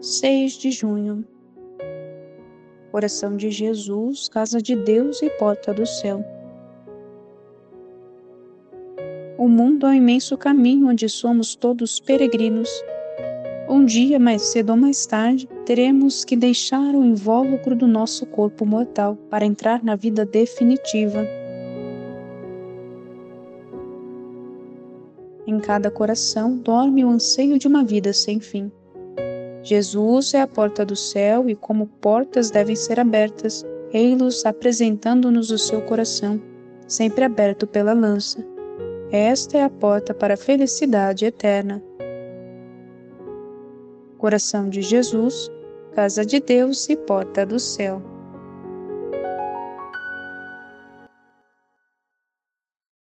6 de junho. Coração de Jesus, casa de Deus e porta do céu. O mundo é um imenso caminho onde somos todos peregrinos. Um dia, mais cedo ou mais tarde, teremos que deixar o invólucro do nosso corpo mortal para entrar na vida definitiva. Em cada coração dorme o anseio de uma vida sem fim. Jesus é a porta do céu e, como portas devem ser abertas, ei-los apresentando-nos o seu coração, sempre aberto pela lança. Esta é a porta para a felicidade eterna. Coração de Jesus, casa de Deus e porta do céu.